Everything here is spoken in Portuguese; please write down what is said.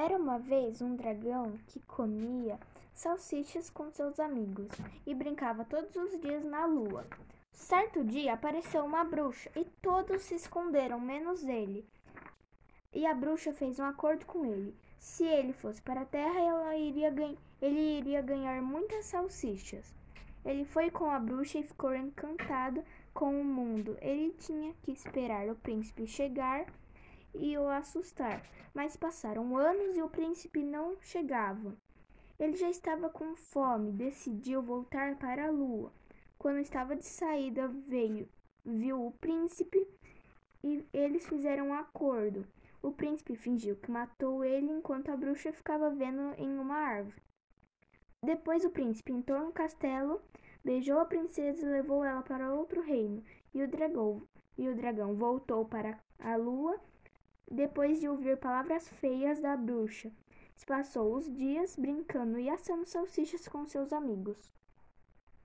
Era uma vez um dragão que comia salsichas com seus amigos e brincava todos os dias na lua. Certo dia apareceu uma bruxa e todos se esconderam, menos ele. E a bruxa fez um acordo com ele. Se ele fosse para a terra, ela iria ele iria ganhar muitas salsichas. Ele foi com a bruxa e ficou encantado com o mundo. Ele tinha que esperar o príncipe chegar e o assustar. Mas passaram anos e o príncipe não chegava. Ele já estava com fome, decidiu voltar para a lua. Quando estava de saída, veio, viu o príncipe e eles fizeram um acordo. O príncipe fingiu que matou ele enquanto a bruxa ficava vendo em uma árvore. Depois o príncipe entrou no castelo, beijou a princesa e levou ela para outro reino. E o dragão, e o dragão voltou para a lua depois de ouvir palavras feias da bruxa. Passou os dias brincando e assando salsichas com seus amigos.